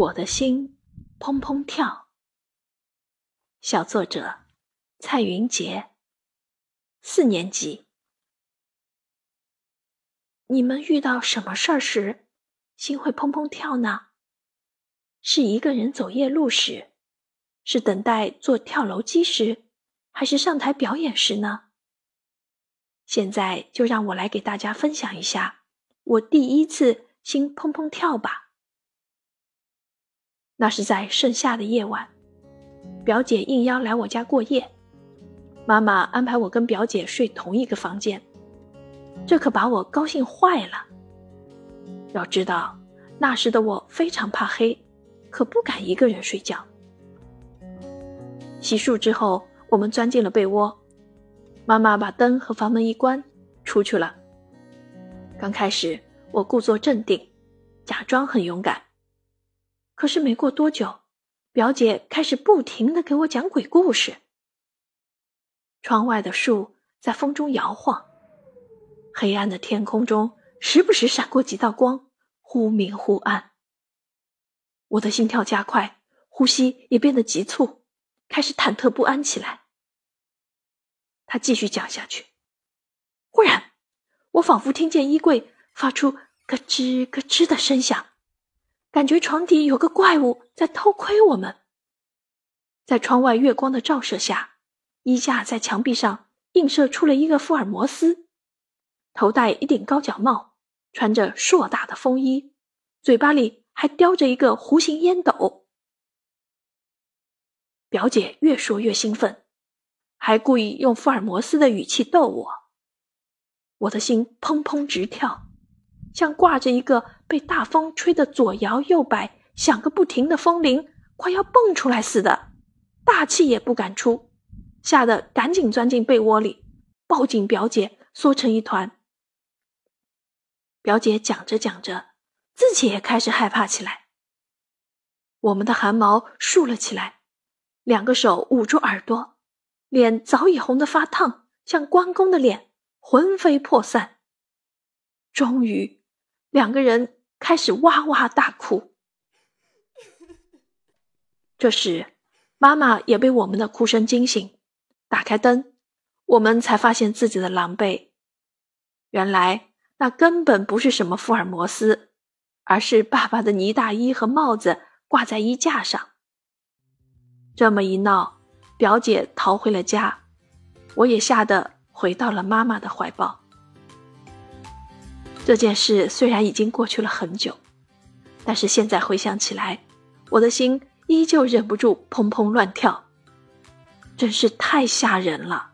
我的心砰砰跳。小作者蔡云杰，四年级。你们遇到什么事儿时，心会砰砰跳呢？是一个人走夜路时，是等待坐跳楼机时，还是上台表演时呢？现在就让我来给大家分享一下我第一次心砰砰跳吧。那是在盛夏的夜晚，表姐应邀来我家过夜，妈妈安排我跟表姐睡同一个房间，这可把我高兴坏了。要知道，那时的我非常怕黑，可不敢一个人睡觉。洗漱之后，我们钻进了被窝，妈妈把灯和房门一关，出去了。刚开始，我故作镇定，假装很勇敢。可是没过多久，表姐开始不停的给我讲鬼故事。窗外的树在风中摇晃，黑暗的天空中时不时闪过几道光，忽明忽暗。我的心跳加快，呼吸也变得急促，开始忐忑不安起来。他继续讲下去，忽然，我仿佛听见衣柜发出咯吱咯吱的声响。感觉床底有个怪物在偷窥我们，在窗外月光的照射下，衣架在墙壁上映射出了一个福尔摩斯，头戴一顶高脚帽，穿着硕大的风衣，嘴巴里还叼着一个弧形烟斗。表姐越说越兴奋，还故意用福尔摩斯的语气逗我，我的心砰砰直跳。像挂着一个被大风吹得左摇右摆、响个不停的风铃，快要蹦出来似的，大气也不敢出，吓得赶紧钻进被窝里，抱紧表姐，缩成一团。表姐讲着讲着，自己也开始害怕起来。我们的汗毛竖了起来，两个手捂住耳朵，脸早已红得发烫，像关公的脸，魂飞魄散。终于。两个人开始哇哇大哭。这时，妈妈也被我们的哭声惊醒，打开灯，我们才发现自己的狼狈。原来那根本不是什么福尔摩斯，而是爸爸的呢大衣和帽子挂在衣架上。这么一闹，表姐逃回了家，我也吓得回到了妈妈的怀抱。这件事虽然已经过去了很久，但是现在回想起来，我的心依旧忍不住砰砰乱跳，真是太吓人了。